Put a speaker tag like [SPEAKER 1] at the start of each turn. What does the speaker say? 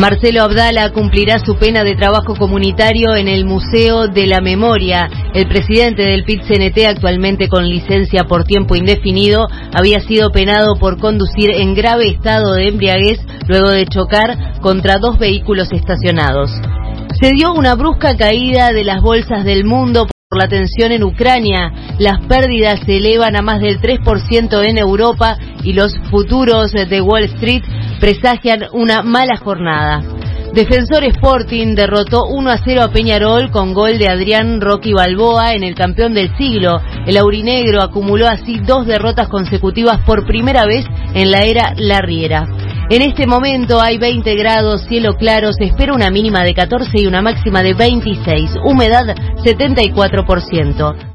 [SPEAKER 1] Marcelo Abdala cumplirá su pena de trabajo comunitario en el Museo de la Memoria. El presidente del PIT-CNT, actualmente con licencia por tiempo indefinido, había sido penado por conducir en grave estado de embriaguez luego de chocar contra dos vehículos estacionados. Se dio una brusca caída de las bolsas del mundo por la tensión en Ucrania. Las pérdidas se elevan a más del 3% en Europa y los futuros de Wall Street presagian una mala jornada. Defensor Sporting derrotó 1 a 0 a Peñarol con gol de Adrián Rocky Balboa en el campeón del siglo. El aurinegro acumuló así dos derrotas consecutivas por primera vez en la era Larriera. En este momento hay 20 grados, cielo claro, se espera una mínima de 14 y una máxima de 26, humedad 74%.